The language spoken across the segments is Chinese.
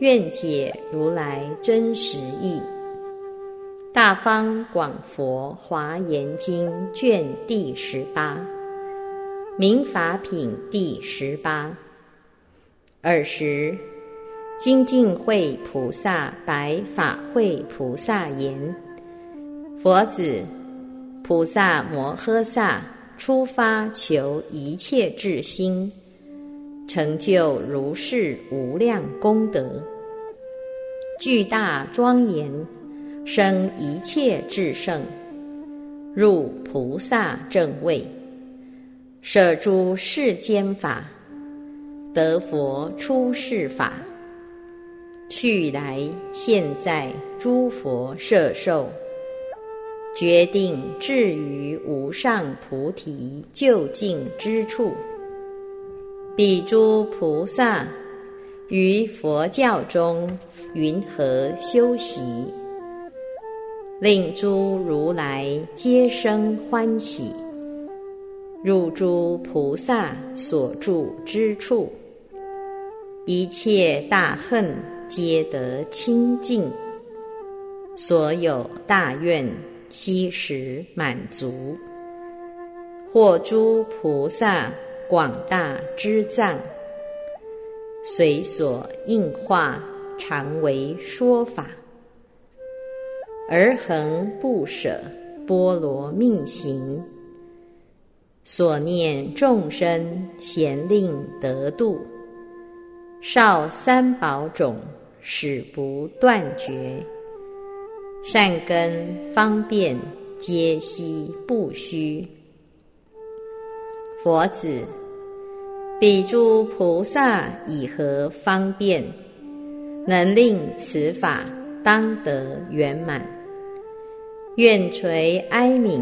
愿解如来真实义，《大方广佛华严经》卷第十八，《明法品》第十八。尔时，精进会菩萨白法会菩萨言：“佛子，菩萨摩诃萨出发求一切智心。”成就如是无量功德，巨大庄严，生一切智圣，入菩萨正位，舍诸世间法，得佛出世法，去来现在诸佛摄受，决定至于无上菩提究竟之处。彼诸菩萨于佛教中云何修习，令诸如来皆生欢喜，入诸菩萨所住之处，一切大恨皆得清净，所有大愿悉时满足，获诸菩萨。广大之藏，随所应化，常为说法。而恒不舍波罗蜜行，所念众生咸令得度。少三宝种，始不断绝。善根方便，皆悉不虚。佛子。彼诸菩萨以何方便，能令此法当得圆满？愿垂哀悯，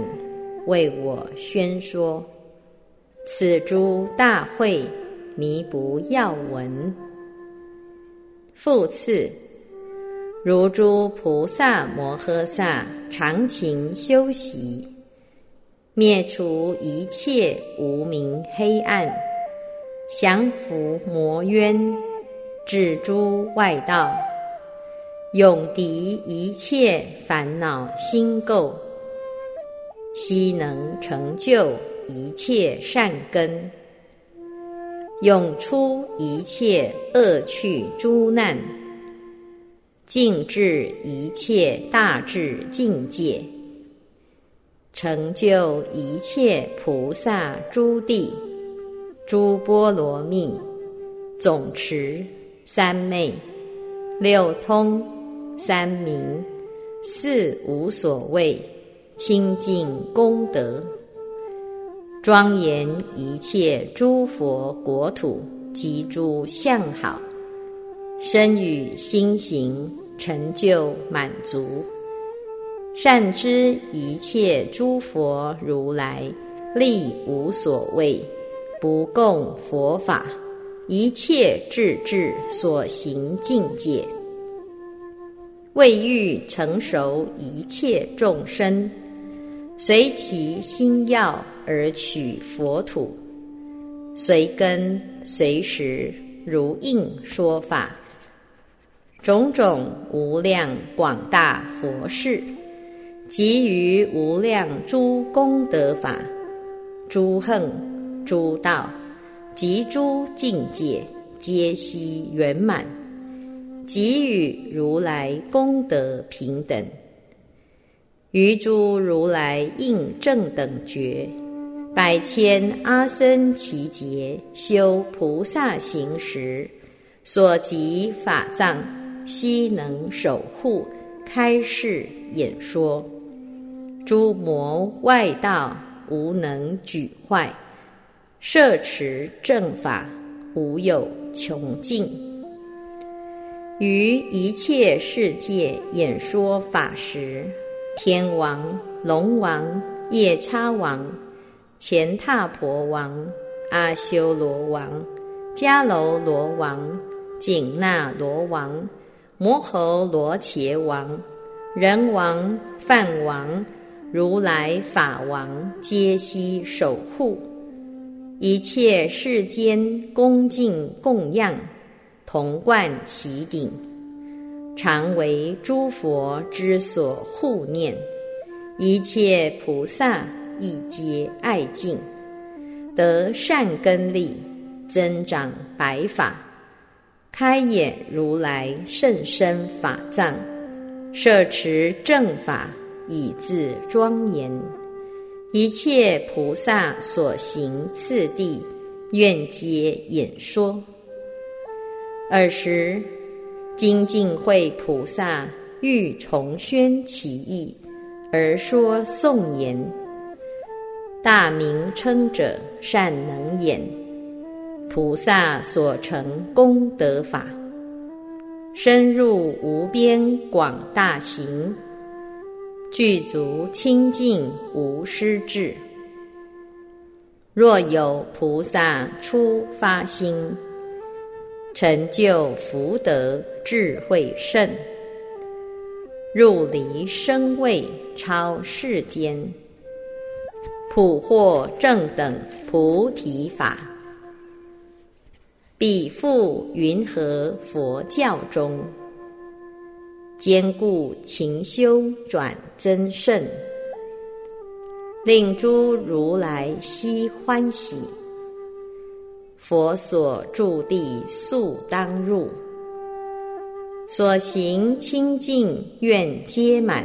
为我宣说此诸大会弥不要闻。复次，如诸菩萨摩诃萨常勤修习，灭除一切无明黑暗。降伏魔冤，止诸外道，永敌一切烦恼心垢，悉能成就一切善根，永出一切恶趣诸难，尽至一切大智境界，成就一切菩萨诸地。诸波罗蜜，总持三昧，六通三明，四无所谓，清净功德，庄严一切诸佛国土及诸相好，身语心行成就满足，善知一切诸佛如来力无所谓。不共佛法，一切智智所行境界，为欲成熟一切众生，随其心要而取佛土，随根随时如应说法，种种无量广大佛事，给予无量诸功德法，诸恨。诸道及诸境界，皆悉圆满，给予如来功德平等。于诸如来应正等觉，百千阿僧祇劫修菩萨行时，所及法藏，悉能守护开示演说。诸魔外道无能举坏。摄持正法，无有穷尽。于一切世界演说法时，天王、龙王、夜叉王、乾闼婆王、阿修罗王、迦楼罗王、紧那罗王、摩诃罗伽王、人王、梵王、如来法王，皆悉守护一切世间恭敬供养。同冠其顶，常为诸佛之所护念，一切菩萨亦皆爱敬，得善根力，增长白法，开眼如来甚深法藏，摄持正法以自庄严，一切菩萨所行次第，愿皆演说。尔时，精进会菩萨欲重宣其意，而说颂言：“大名称者善能言，菩萨所成功德法，深入无边广大行，具足清净无失智。若有菩萨初发心。”成就福德智慧胜，入离生位超世间，普获正等菩提法，彼复云何佛教中，坚固勤修转增胜，令诸如来悉欢喜。佛所住地速当入，所行清净愿皆满，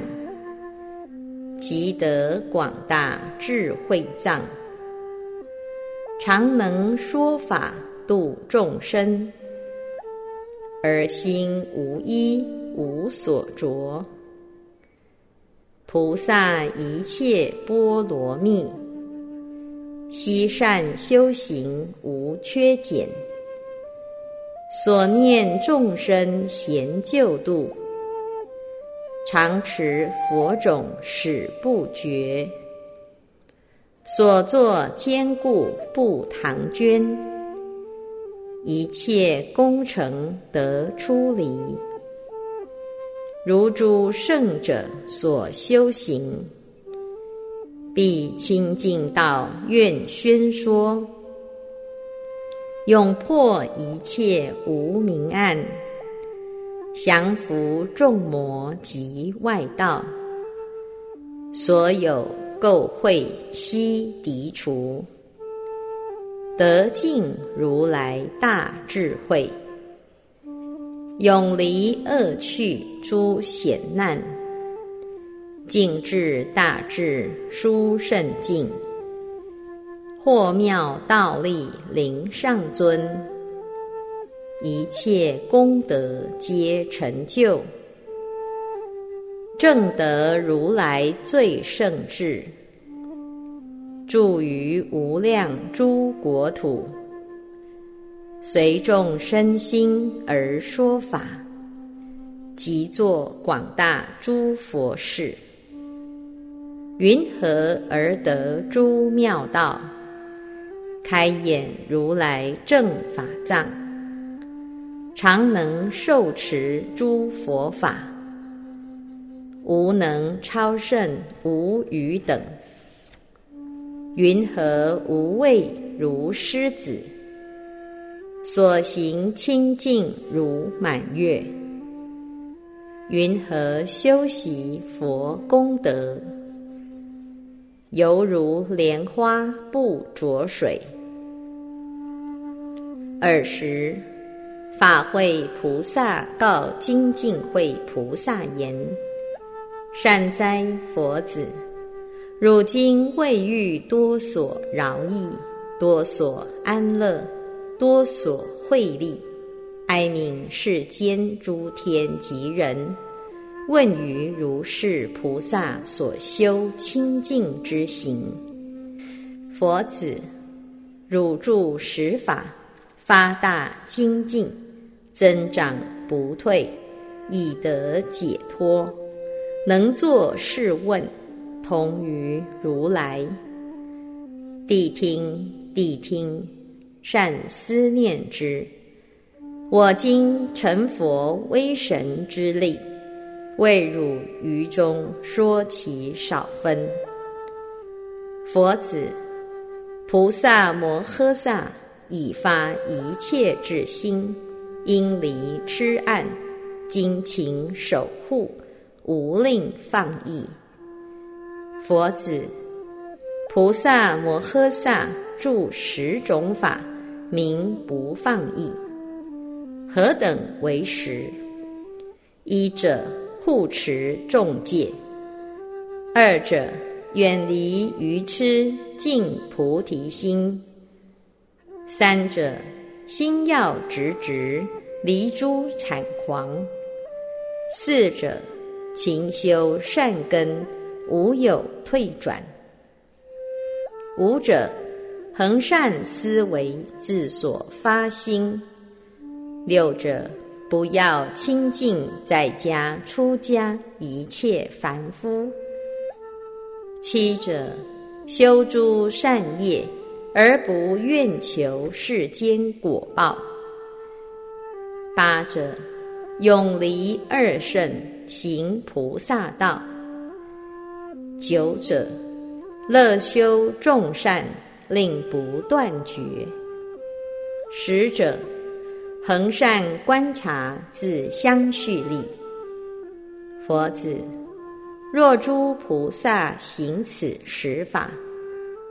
即得广大智慧藏，常能说法度众生，而心无依无所着，菩萨一切波罗蜜。悉善修行无缺减，所念众生贤救度，常持佛种始不绝，所作坚固不唐捐，一切功成得出离，如诸圣者所修行。必清净道愿宣说，永破一切无明暗，降伏众魔及外道，所有垢秽悉涤除，得尽如来大智慧，永离恶趣诸险难。净智大智殊胜境，或妙道力灵上尊，一切功德皆成就，正得如来最胜智，住于无量诸国土，随众生心而说法，即作广大诸佛事。云何而得诸妙道？开眼如来正法藏，常能受持诸佛法，无能超胜无余等。云何无畏如狮子？所行清净如满月。云何修习佛功德？犹如莲花不着水。尔时，法会菩萨告精进会菩萨言：“善哉，佛子！汝今未遇多所饶益，多所安乐，多所惠利，哀悯世间诸天及人。”问于如是菩萨所修清净之行，佛子，汝住十法，发大精进，增长不退，以得解脱。能作是问，同于如来。谛听，谛听，善思念之。我今成佛威神之力，为汝于中说其少分。佛子，菩萨摩诃萨已发一切智心，应离痴暗，精勤守护，无令放逸。佛子。菩萨摩诃萨著十种法，名不放逸。何等为十？一者护持众戒；二者远离愚痴，净菩提心；三者心要直直，离诸产狂；四者勤修善根，无有退转。五者，恒善思维，自所发心；六者，不要亲近在家、出家一切凡夫；七者，修诸善业而不愿求世间果报；八者，永离二圣，行菩萨道；九者。乐修众善，令不断绝。十者，恒善观察，自相续力。佛子，若诸菩萨行此十法，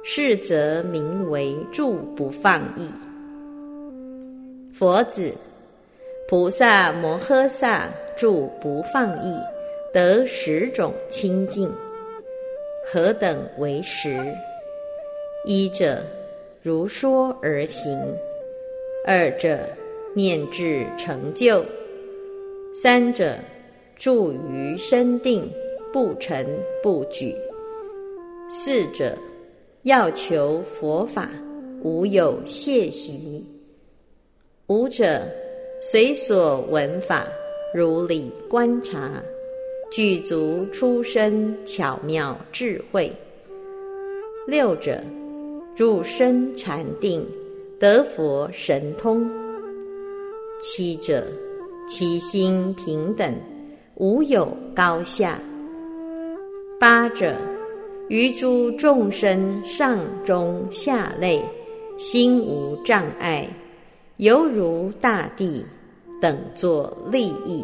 是则名为住不放逸。佛子，菩萨摩诃萨住不放逸，得十种清净。何等为实？一者如说而行；二者念至成就；三者住于身定，不沉不举；四者要求佛法，无有懈习；五者随所闻法，如理观察。具足出身巧妙智慧。六者入身禅定，得佛神通。七者其心平等，无有高下。八者于诸众生上中下类，心无障碍，犹如大地，等作利益。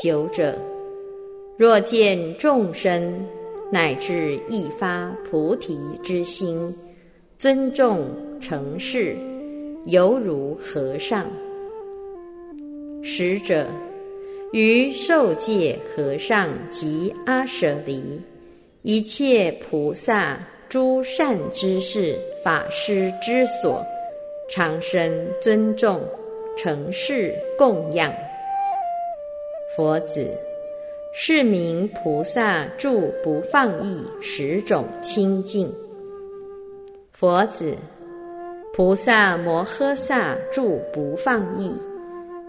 九者，若见众生，乃至一发菩提之心，尊重成事，犹如和尚。十者，于受戒和尚及阿舍离，一切菩萨诸善知识法师之所，常生尊重，成事供养。佛子，是名菩萨住不放逸十种清净。佛子，菩萨摩诃萨住不放逸，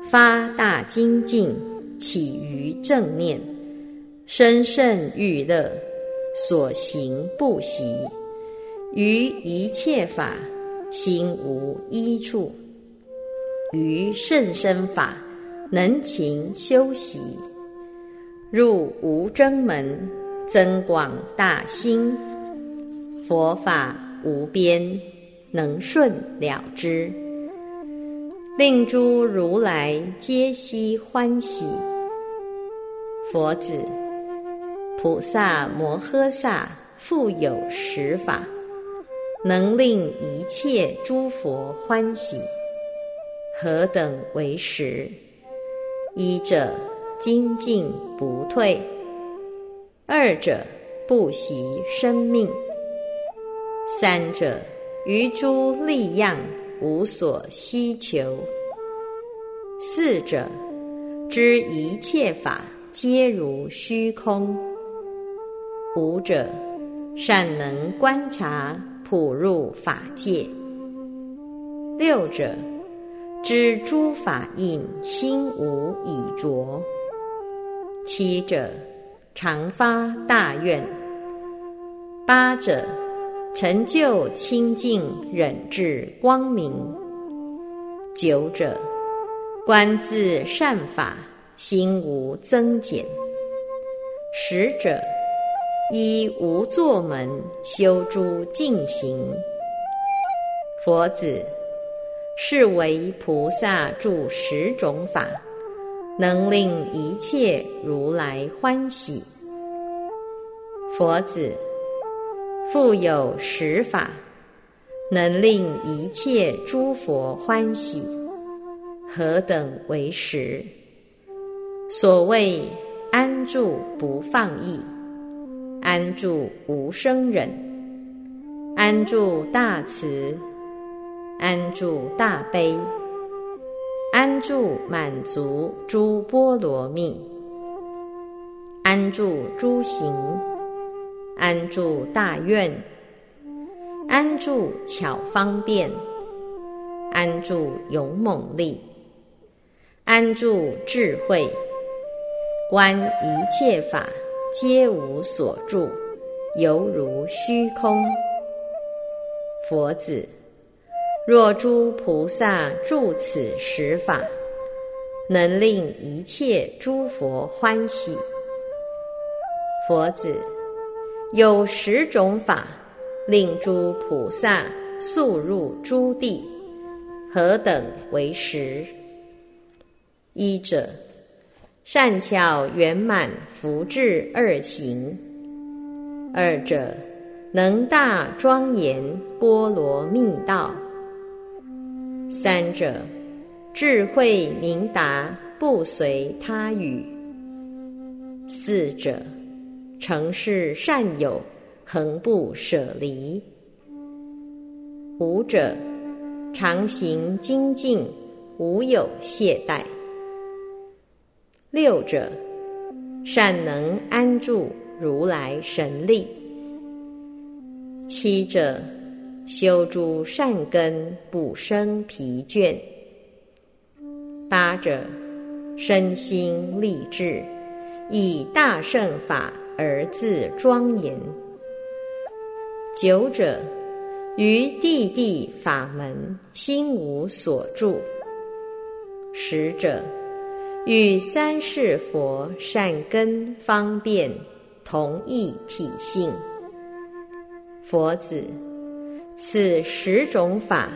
发大精进，起于正念，生胜欲乐，所行不习，于一切法心无一处，于甚深法。能勤修习，入无争门，增广大心。佛法无边，能顺了之，令诸如来皆悉欢喜。佛子，菩萨摩诃萨复有十法，能令一切诸佛欢喜。何等为十？一者精进不退，二者不惜生命，三者于诸利样无所希求，四者知一切法皆如虚空，五者善能观察普入法界，六者。知诸法印心无以着。七者常发大愿。八者成就清净忍智光明。九者观自善法心无增减。十者依无作门修诸净行。佛子，是为菩萨住十种法，能令一切如来欢喜。佛子，复有十法，能令一切诸佛欢喜。何等为十？所谓。安住不放逸，安住无生忍，安住大慈，安住大悲，安住满足诸波罗蜜，安住诸行，安住大愿，安住巧方便，安住勇猛力，安住智慧。观一切法皆无所住，犹如虚空。佛子，若诸菩萨住此十法，能令一切诸佛欢喜。佛子，有十种法，令诸菩萨速入诸地，何等为十？一者。善巧圆满福智二行，二者能大庄严波罗蜜道，三者智慧明达不随他语，四者成事善友恒不舍离，五者常行精进无有懈怠。六者，善能安住如来神力；七者，修诸善根不生疲倦；八者，身心立志，以大圣法而自庄严；九者，于地地法门心无所住；十者。与三世佛善根方便同一体性，佛子，此十种法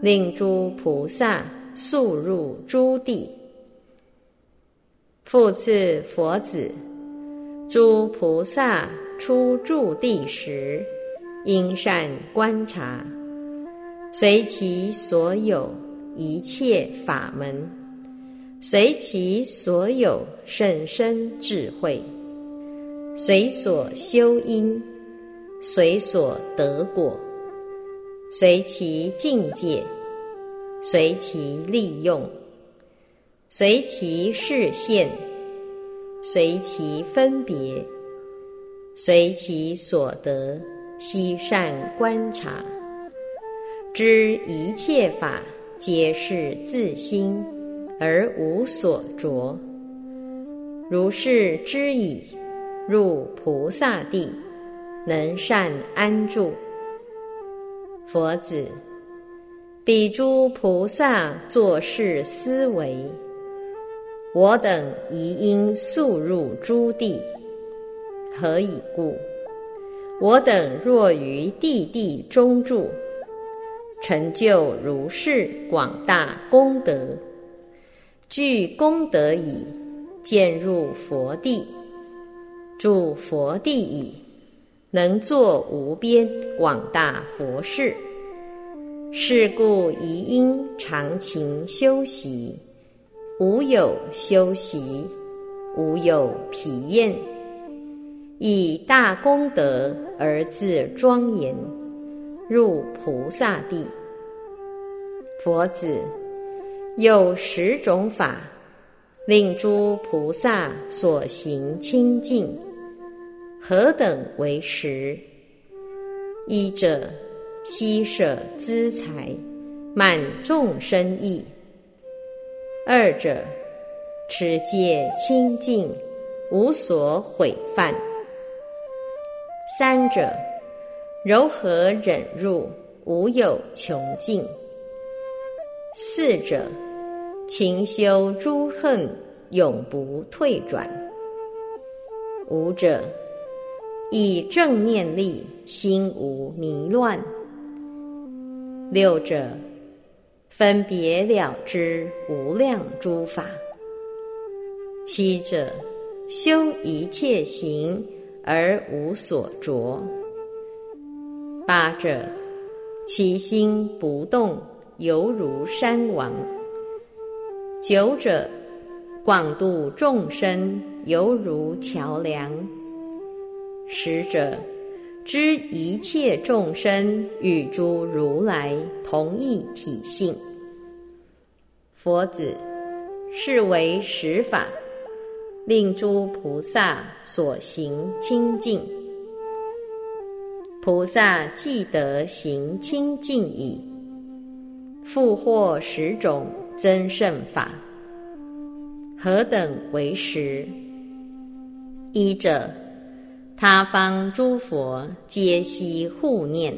令诸菩萨速入诸地。复次，佛子，诸菩萨出住地时，应善观察，随其所有一切法门。随其所有甚深智慧，随所修因，随所得果，随其境界，随其利用，随其视现，随其分别，随其所得，悉善观察，知一切法皆是自心。而无所着，如是知已，入菩萨地，能善安住。佛子，彼诸菩萨作是思维：我等宜应速入诸地，何以故？我等若于地地中住，成就如是广大功德。具功德已，渐入佛地，住佛地已，能作无边广大佛事。是故宜应常勤修习，无有修习，无有疲厌，以大功德而自庄严，入菩萨地。佛子。有十种法，令诸菩萨所行清净，何等为实？一者，悉舍资财，满众生意，二者，持戒清净，无所毁犯；三者，柔和忍辱，无有穷尽；四者，勤修诸恨，永不退转；五者，以正念力，心无迷乱；六者。分别了知无量诸法。七者，修一切行而无所着。八者，其心不动，犹如山王。九者，广度众生，犹如桥梁。使者，知一切众生与诸如来同一体性，佛子是为实法，令诸菩萨所行清净。菩萨既得行清净矣，复获十种增胜法，何等为实？一者。他方诸佛皆悉护念。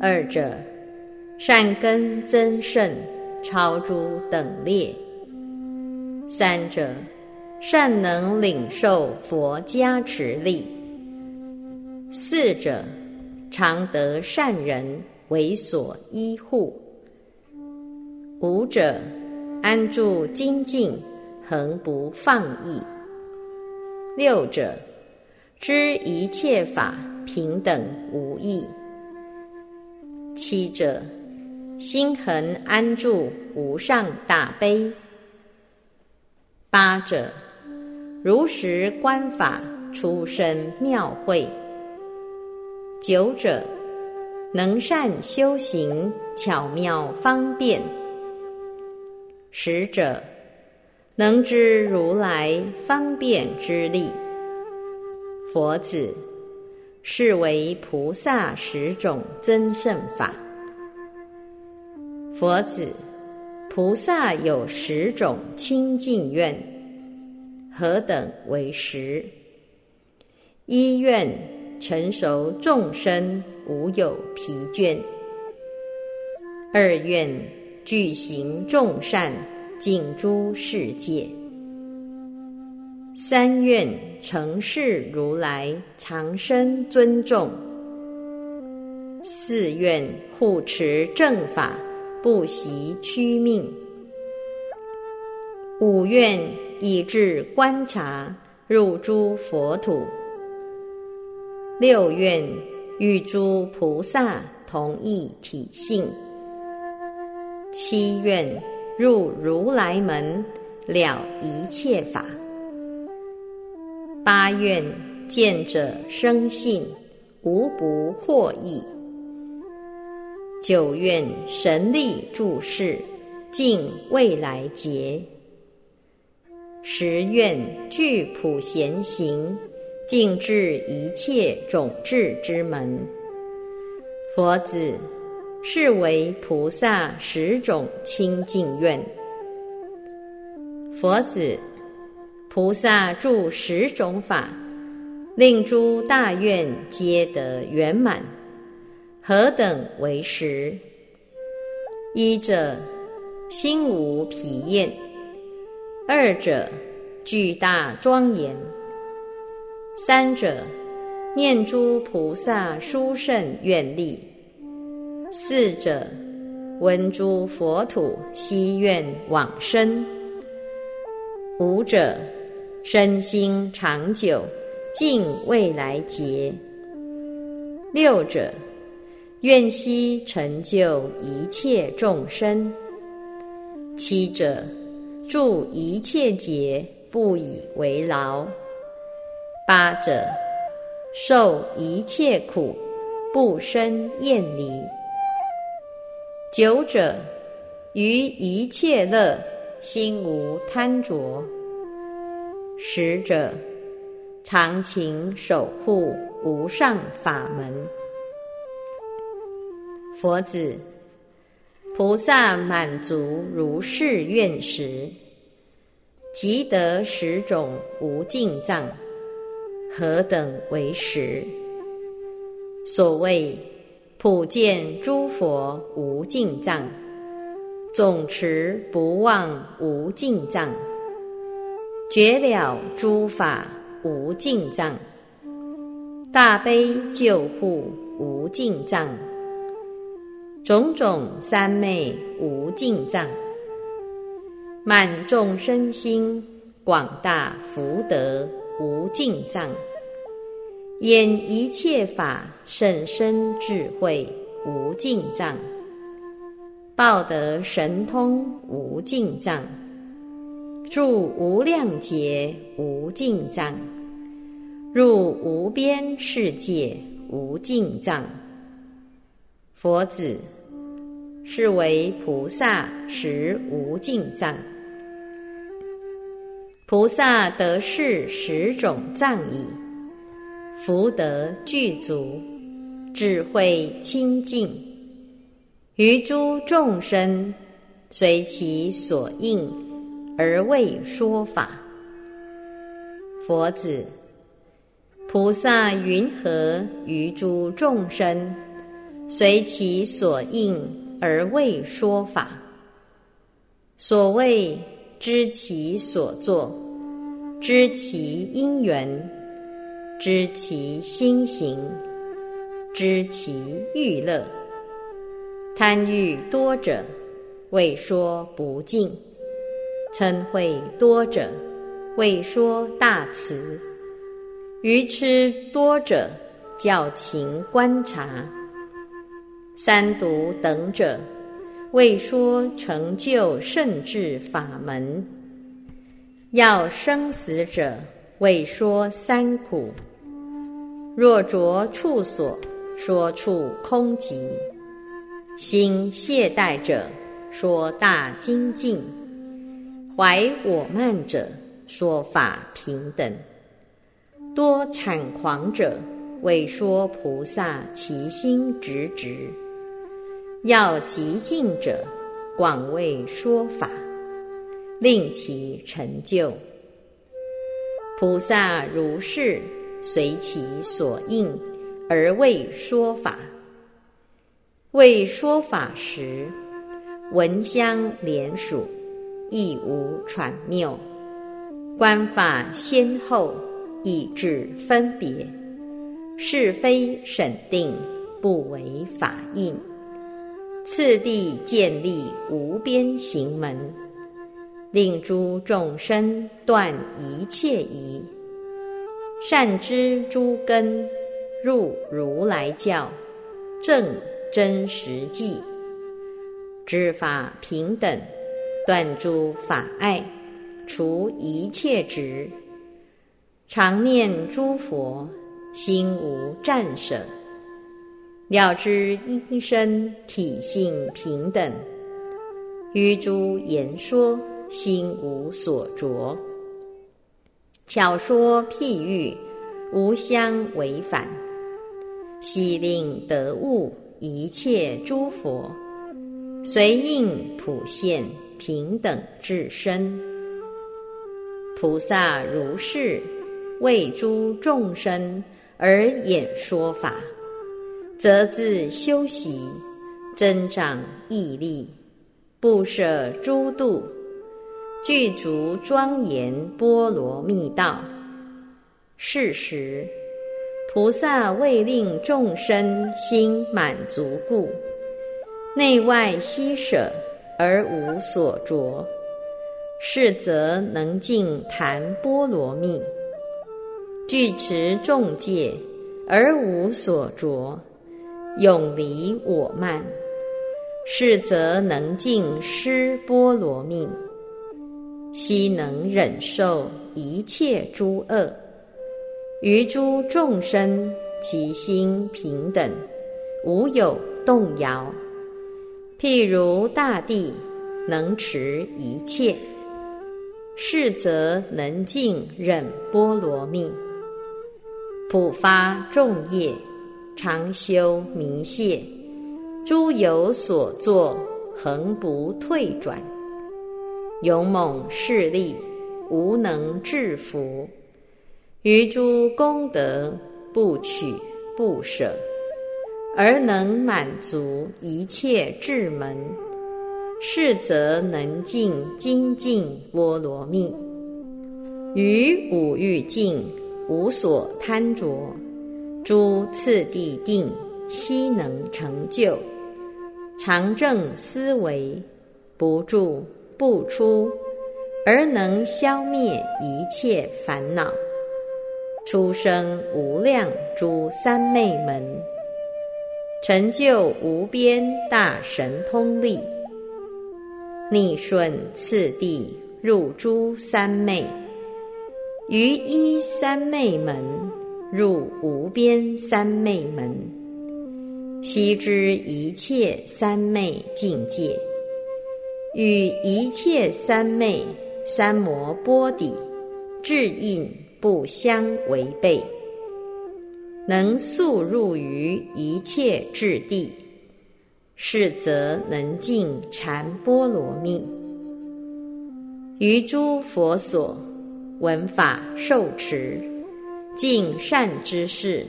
二者，善根增胜，超诸等列。三者，善能领受佛加持力。四者，常得善人为所依护。五者，安住精进，恒不放逸。六者。知一切法平等无异。七者，心恒安住无上大悲。八者，如实观法出生妙慧。九者，能善修行巧妙方便。十者，能知如来方便之力。佛子，是为菩萨十种增胜法。佛子，菩萨有十种清净愿，何等为十？一愿成熟众生无有疲倦；二愿具行众善，尽诸世界。三愿成事如来长生尊重，四愿护持正法不习屈命，五愿以至观察入诸佛土，六愿与诸菩萨同一体性，七愿入如来门了一切法。八愿见者生信，无不获益。九愿神力注释，尽未来劫。十愿具普贤行，尽至一切种智之门。佛子，是为菩萨十种清净愿。佛子。菩萨住十种法，令诸大愿皆得圆满。何等为实？一者心无疲厌；二者巨大庄严；三者念诸菩萨殊胜愿力；四者闻诸佛土希愿往生；五者。身心长久，尽未来劫。六者，愿悉成就一切众生。七者，住一切劫，不以为劳。八者，受一切苦，不生厌离。九者，于一切乐，心无贪着。使者常勤守护无上法门。佛子，菩萨满足如是愿时，即得十种无尽藏，何等为实？所谓普见诸佛无尽藏，总持不忘无尽藏，绝了诸法无尽藏，大悲救护无尽藏，种种三昧无尽藏，满众生心广大福德无尽藏。演一切法甚深智慧无尽藏，报得神通无尽藏，住无量劫无尽藏，入无边世界无尽藏。佛子，是为菩萨实无尽藏。菩萨得是十种藏矣。福德具足，智慧清净，于诸众生随其所应而为说法。佛子，菩萨云何于诸众生随其所应而为说法？所谓知其所作，知其因缘。知其心行，知其欲乐。贪欲多者，为说不尽；嗔恚多者，为说大慈；愚痴多者，教勤观察；三毒等者，为说成就圣智法门；要生死者，为说三苦。若着处所，说处空寂；心懈怠者，说大精进；怀我慢者，说法平等；多产狂者，为说菩萨其心直直；要极尽者，广为说法，令其成就。菩萨如是。随其所应而为说法。为说法时，闻香连属，亦无传谬。观法先后，意志分别，是非审定，不为法印。次第建立无边行门，令诸众生断一切疑。善知诸根，入如来教，正真实际，知法平等，断诸法爱，除一切执，常念诸佛，心无战舍，了知因身体性平等，于诸言说，心无所着。巧说譬喻，无相违反，悉令得悟一切诸佛，随应普现。平等至身。菩萨如是为诸众生而演说法，则自修习，增长毅力，不舍诸度。具足庄严波罗蜜道。是时，菩萨为令众生心满足故，内外悉舍而无所着，是则能尽谈波罗蜜；具持众戒而无所着，永离我慢，是则能尽施波罗蜜。悉能忍受一切诸恶，于诸众生其心平等，无有动摇。譬如大地能持一切，是则能尽忍波罗蜜，普发众业，常修弥谢，诸有所作，恒不退转，勇猛势力无能制服，于诸功德不取不舍，而能满足一切智门，是则能尽精进波罗蜜，于五欲境无所贪着，诸次第定悉能成就。常正思维，不住不出，而能消灭一切烦恼，出生无量诸三昧门，成就无边大神通力，逆顺次第入诸三昧，于一三昧门入无边三昧门。悉知一切三昧境界，与一切三昧三摩波底智印不相违背，能速入于一切智地，是则能尽禅波罗蜜。于诸佛所闻法受持，尽善之事，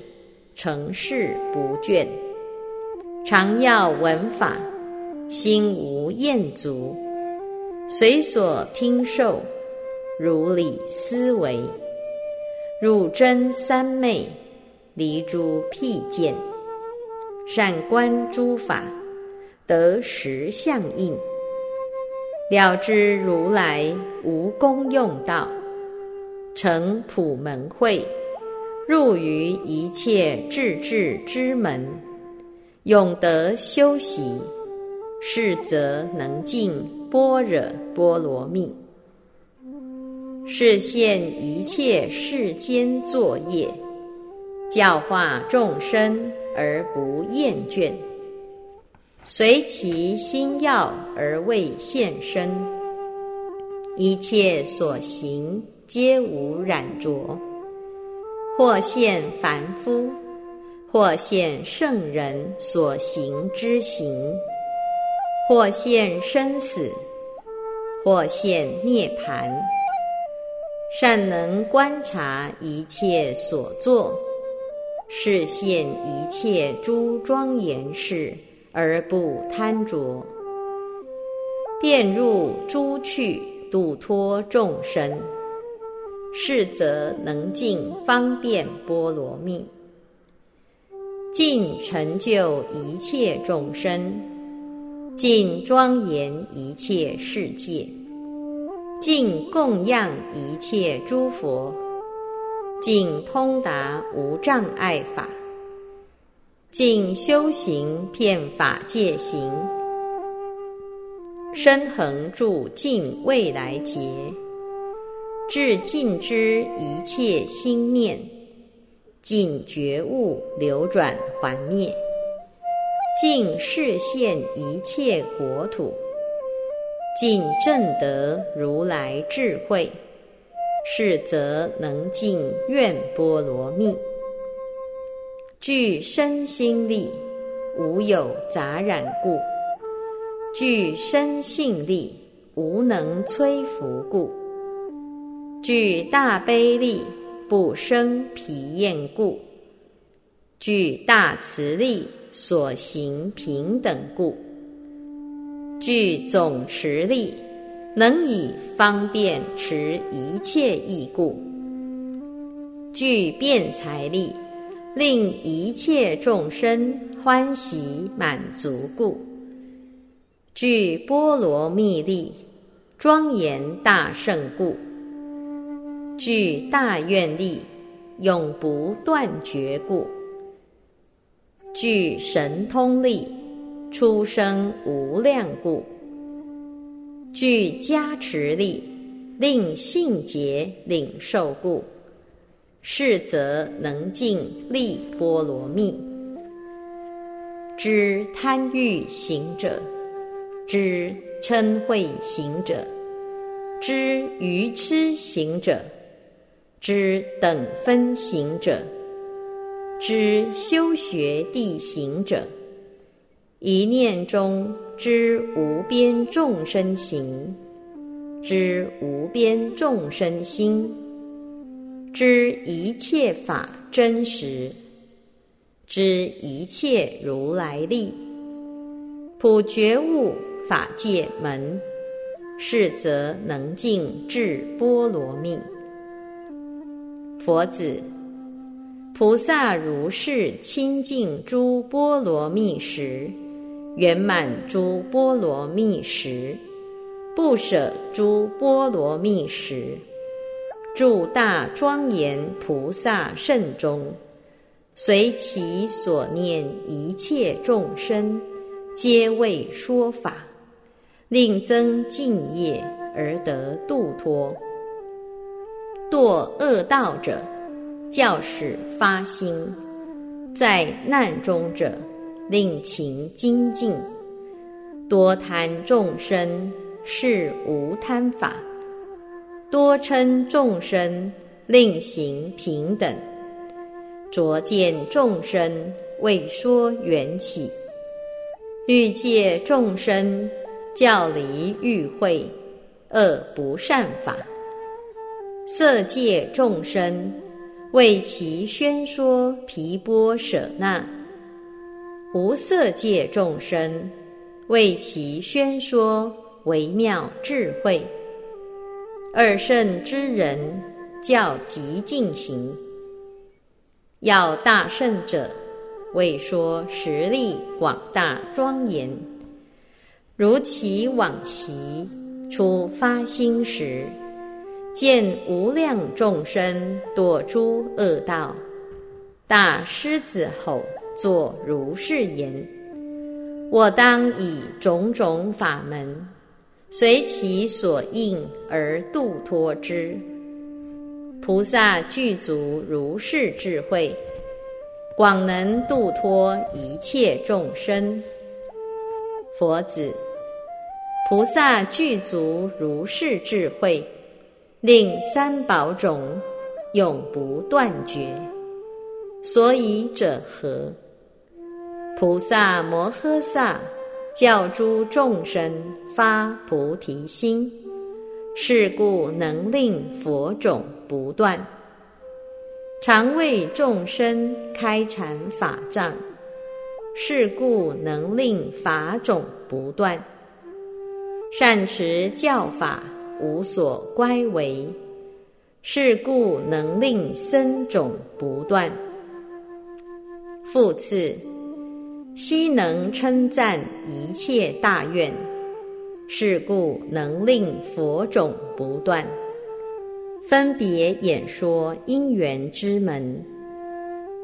成事不倦。常要闻法，心无厌足，随所听受，如理思维，汝真三昧，离诸僻见，善观诸法，得实相应，了知如来无功用道，成普门会，入于一切智智之门。永得修习，是则能尽般若波罗蜜，是现一切世间作业，教化众生而不厌倦，随其心要而未现身，一切所行皆无染着，或现凡夫。或现圣人所行之行，或现生死，或现涅槃，善能观察一切所作，是现一切诸庄严事而不贪着，便入诸趣度脱众生，是则能尽方便波罗蜜。尽成就一切众生，尽庄严一切世界，尽供养一切诸佛，尽通达无障碍法，尽修行遍法界行，身恒住尽未来劫，至尽之一切心念。尽觉悟流转还灭，尽视现一切国土，尽正得如来智慧，是则能尽愿波罗蜜。具身心力，无有杂染故；具身性力，无能摧伏故；具大悲力。不生疲厌故，具大慈力所行平等故，具总持力能以方便持一切义故，具辩才力令一切众生欢喜满足故，具波罗蜜力庄严大圣故。具大愿力，永不断绝故；具神通力，出生无量故；具加持力，令性劫领受故。是则能尽力波罗蜜。知贪欲行者，知嗔恚行者，知愚痴行者。知等分行者，知修学地行者，一念中知无边众生行，知无边众生心，知一切法真实，知一切如来力，普觉悟法界门，是则能尽智波罗蜜。佛子。菩萨如是清净诸波罗蜜时，圆满诸波罗蜜时，不舍诸波罗蜜时，住大庄严菩萨圣中，随其所念一切众生，皆为说法，令增敬业而得度脱。堕恶道者。教使发心，在难中者，令情精进；多贪众生，是无贪法；多称众生，令行平等；着见众生，未说缘起；欲界众生，教离欲会，恶不善法；色界众生。为其宣说毗波舍那，无色界众生为其宣说微妙智慧，二圣之人教极进行，要大圣者为说实力广大庄严，如其往昔出发心时。见无量众生堕诸恶道，大狮子吼作如是言：我当以种种法门，随其所应而度脱之。菩萨具足如是智慧，广能度脱一切众生。佛子，菩萨具足如是智慧。令三宝种永不断绝，所以者何？菩萨摩诃萨教诸众生发菩提心，是故能令佛种不断，常为众生开阐法藏，是故能令法种不断，善持教法。无所乖违，是故能令僧种不断。复次，悉能称赞一切大愿，是故能令佛种不断。分别演说因缘之门，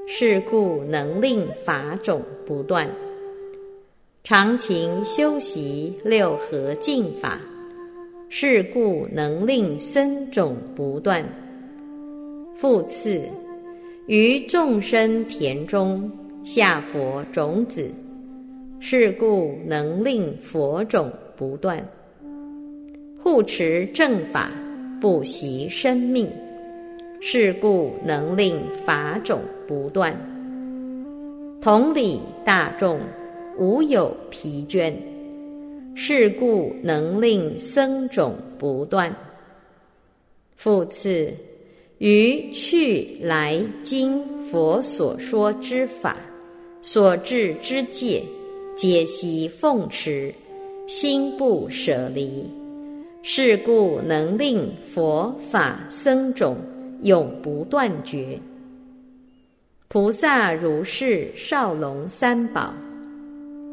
是故能令法种不断。常勤修习六合敬法。是故能令僧种不断。复次，于众生田中下佛种子，是故能令佛种不断。护持正法，不惜生命，是故能令法种不断。同理，大众无有疲倦。是故能令僧种不断。复次，于去来今佛所说之法，所至之戒，皆悉奉持，心不舍离。是故能令佛法僧种永不断绝。菩萨如是少龙三宝，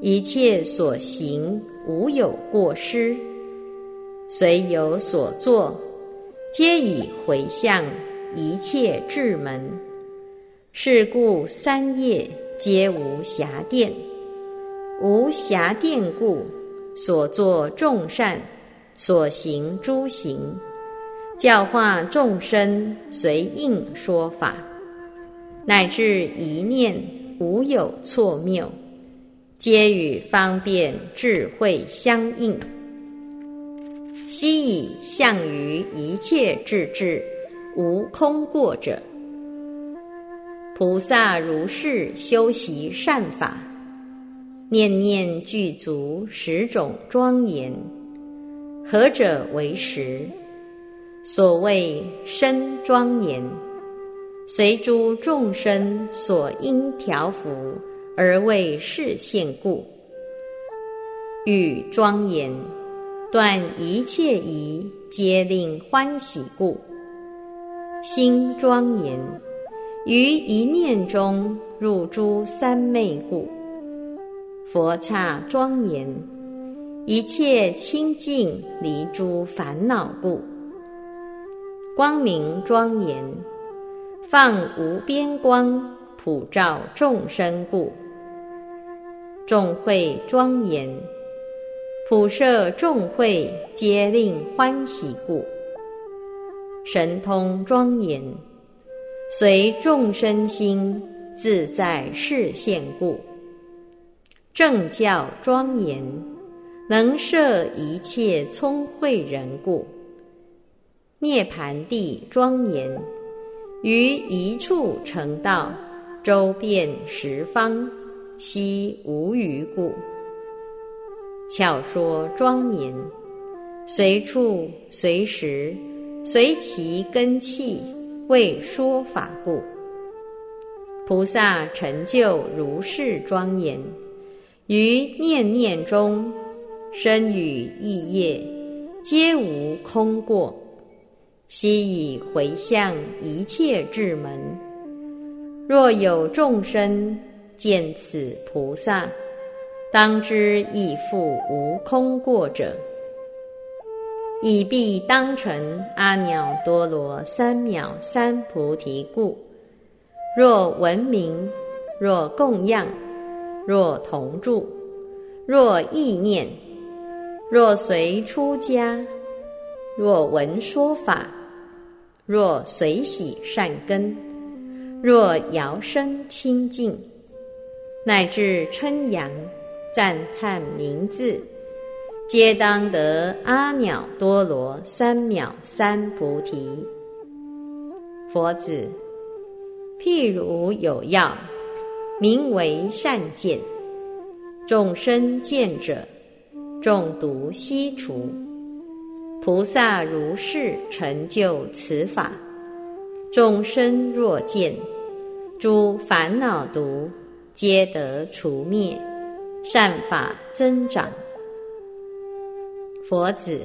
一切所行。无有过失，虽有所作，皆以回向一切智门。是故三业皆无暇电，无暇电故，所作众善，所行诸行，教化众生随应说法，乃至一念无有错谬。皆与方便智慧相应，悉以向于一切智智无空过者。菩萨如是修习善法，念念具足十种庄严，何者为实？所谓身庄严，随诸众生所应调伏而为视现故。欲庄严，断一切疑，皆令欢喜故。心庄严，于一念中入诸三昧故。佛刹庄严，一切清净离诸烦恼故。光明庄严，放无边光普照众生故。众会庄严，普摄众会皆令欢喜故。神通庄严，随众生心自在示现故。正教庄严，能摄一切聪慧人故；涅盘地庄严，于一处成道，周遍十方，悉无余故。巧说庄严，随处随时随其根器，为说法故。菩萨成就如是庄严。于念念中，身语意业，皆无空过。悉以回向一切智门。若有众生见此菩萨，当知亦复无空过者。以必当成阿耨多罗三藐三菩提故。若闻名，若供养。若同住，若意念，若随出家，若闻说法，若随喜善根，若摇身清净，乃至称扬赞叹名字，皆当得阿耨多罗三藐三菩提。佛子，譬如有药。名为善见，众生见者，中毒悉除。菩萨如是成就此法，众生若见，诸烦恼毒皆得除灭，善法增长。佛子，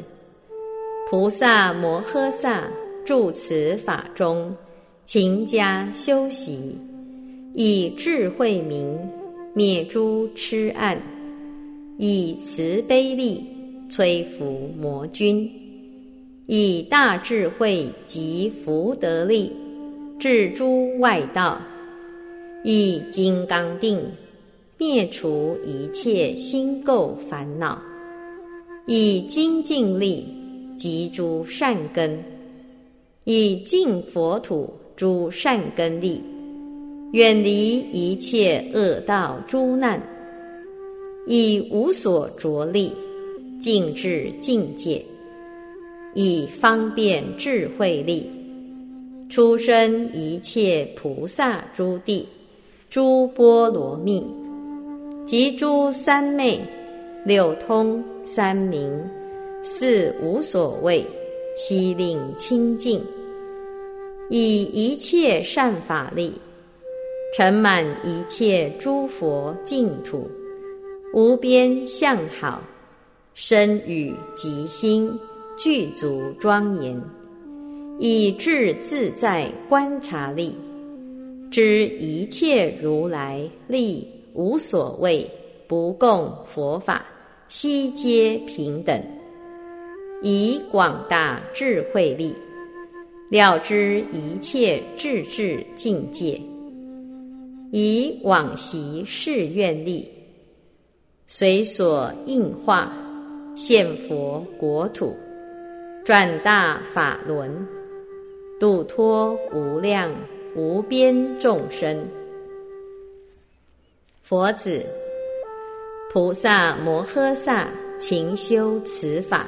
菩萨摩诃萨住此法中，勤加修习。以智慧明灭诸痴暗，以慈悲力摧伏魔君，以大智慧及福德力治诸外道，以金刚定灭除一切心垢烦恼，以精进力集诸善根，以净佛土诸善根力。远离一切恶道诸难，以无所着力，尽至境界；以方便智慧力，出生一切菩萨诸地、诸波罗蜜，及诸三昧、六通、三明、四无所谓，悉令清净，以一切善法力。盛满一切诸佛净土，无边相好，身语即心具足庄严，以智自在观察力，知一切如来力无所谓，不共佛法，悉皆平等，以广大智慧力，了知一切智智境界。以往昔誓愿力，随所应化现佛国土，转大法轮，度脱无量无边众生。佛子，菩萨摩诃萨勤修此法，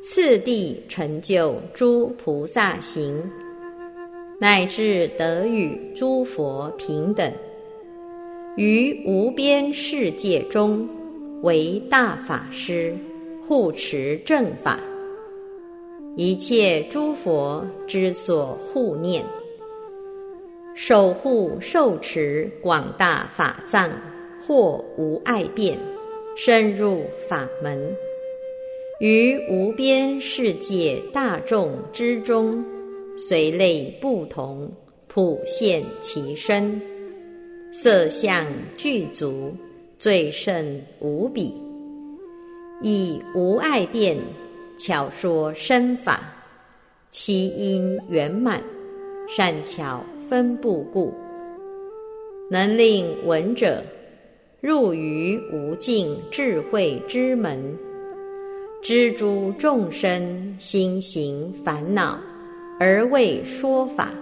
次第成就诸菩萨行。乃至得与诸佛平等，于无边世界中，为大法师，护持正法，一切诸佛之所护念，守护受持广大法藏，或无碍变，深入法门，于无边世界大众之中，随类不同，普现其身。色相具足，最胜无比，以无碍变，巧说身法，其因圆满，善巧分布故，能令闻者入于无尽智慧之门，知诸众生心行烦恼，而为说法，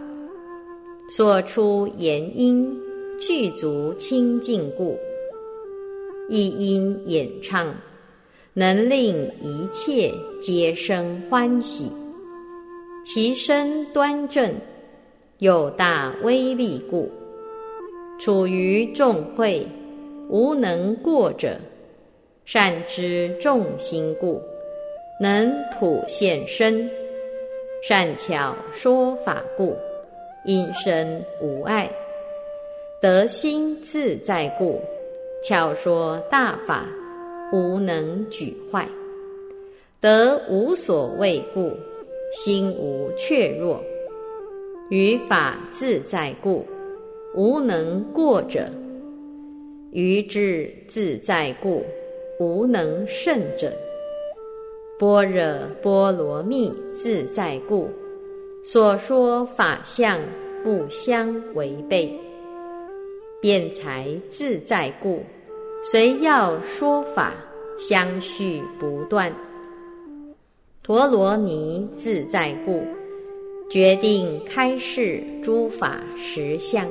所出言音。具足清净故，一音演唱，能令一切皆生欢喜。其身端正，有大威力故，处于众会，无能过者。善知众心故，能普现身。善巧说法故，因身无碍。得心自在故，巧说大法，无能举坏；得无所谓故，心无怯弱；于法自在故，无能过者；于智自在故，无能胜者；般若波罗蜜自在故，所说法相不相违背。辩才自在故，随要说法相续不断；陀罗尼自在故，决定开示诸法实相；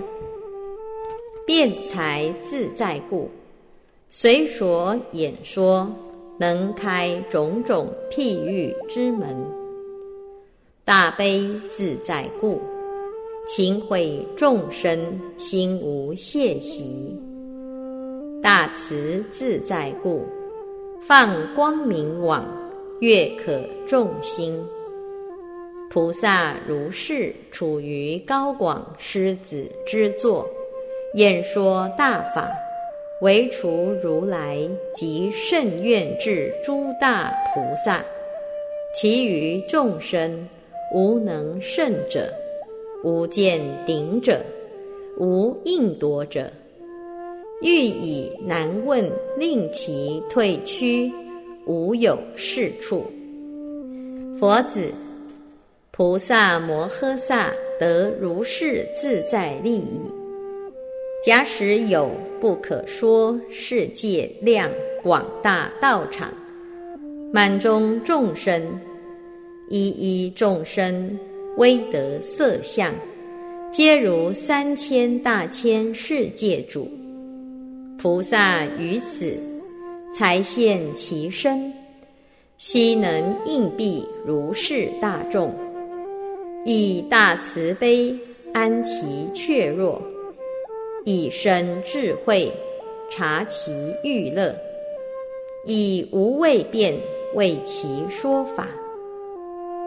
辩才自在故，随所演说，能开种种譬喻之门；大悲自在故。勤毁众生心无懈习，大慈自在故，放光明网，悦可众心。菩萨如是处于高广狮子之座，演说大法，唯除如来及甚愿智诸大菩萨，其余众生无能胜者。无见顶者，无应夺者，欲以难问，令其退屈，无有是处。佛子，菩萨摩诃萨得如是自在利益。假使有不可说世界量广大道场，满中众生，一一众生。威德色相，皆如三千大千世界主。菩萨于此才现其身，悉能应蔽如是大众，以大慈悲安其怯弱，以身智慧察其欲乐，以无畏辩为其说法。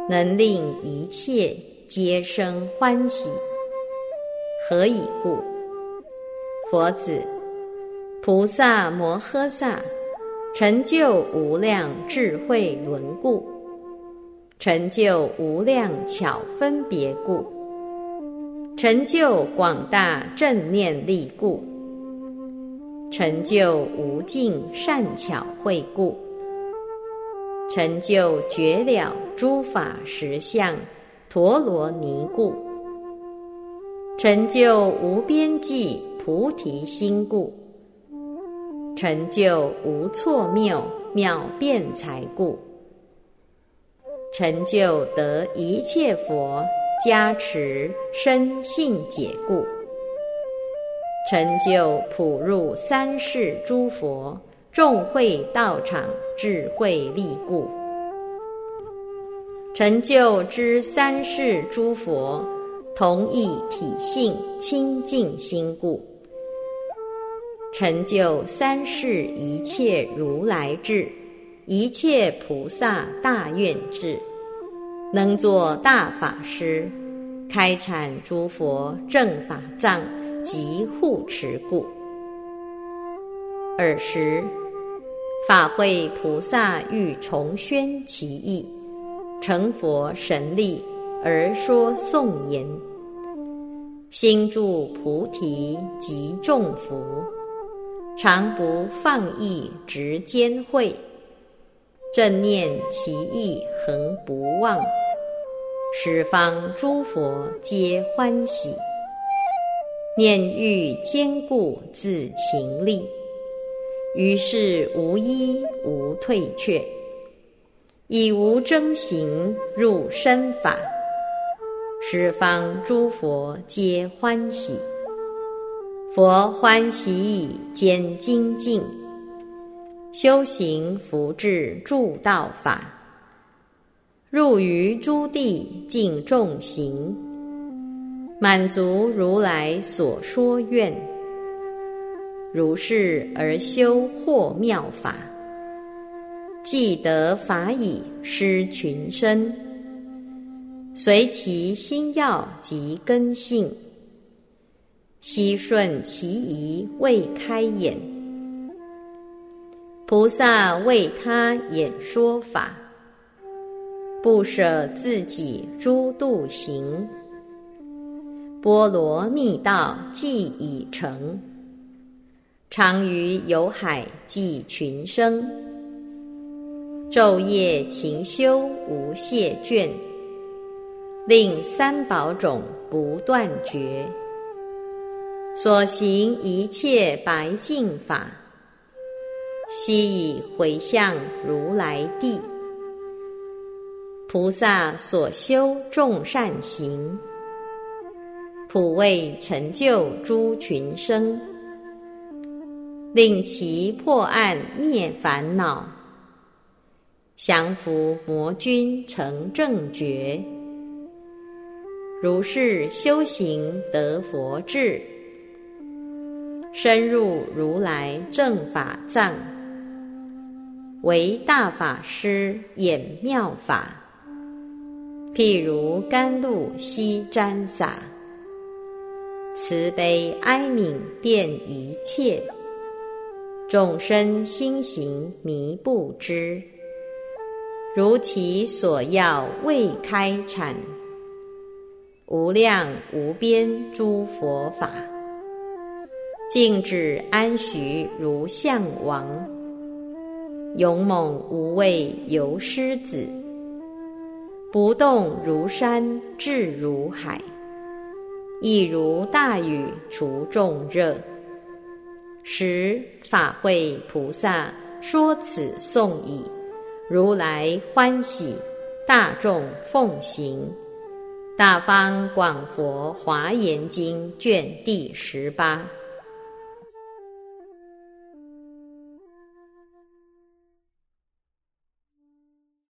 能令一切皆生欢喜，何以故？佛子，菩萨摩诃萨成就无量智慧轮故，成就无量巧分别故，成就广大正念力故，成就无尽善巧慧故。成就绝了诸法实相陀罗尼故，成就无边际菩提心故，成就无错谬妙辩才故，成就得一切佛加持生信解故，成就普入三世诸佛。众会道场智慧力故，成就之三世诸佛同一体性清净心故，成就三世一切如来智，一切菩萨大愿智，能作大法师，开阐诸佛正法藏及护持故。尔时，法会菩萨欲重宣其意，成佛神力而说颂言：心住菩提即众福，常不放逸直坚慧，正念其意恒不忘，十方诸佛皆欢喜，念欲坚固自勤力。于是无依无退却，以无争行入身法，十方诸佛皆欢喜。佛欢喜以兼精进，修行福智助道法，入于诸地尽众行，满足如来所说愿。如是而修或妙法，既得法已施群生，随其心要及根性，悉顺其意未开眼。菩萨为他演说法，不舍自己诸度行，波罗蜜道既已成。常于有海济群生，昼夜勤修无懈倦，令三宝种不断绝。所行一切白净法，悉以回向如来地。菩萨所修众善行，普为成就诸群生。令其破案灭烦恼，降伏魔君成正觉。如是修行得佛智，深入如来正法藏，为大法师演妙法，譬如甘露悉沾洒，慈悲哀悯遍一切。众生心行迷不知，如其所要未开阐，无量无边诸佛法，静止安徐如象王，勇猛无畏游狮子，不动如山智如海，亦如大雨除众热。时法会菩萨说此颂已，如来欢喜，大众奉行。大方广佛华严经卷第十八。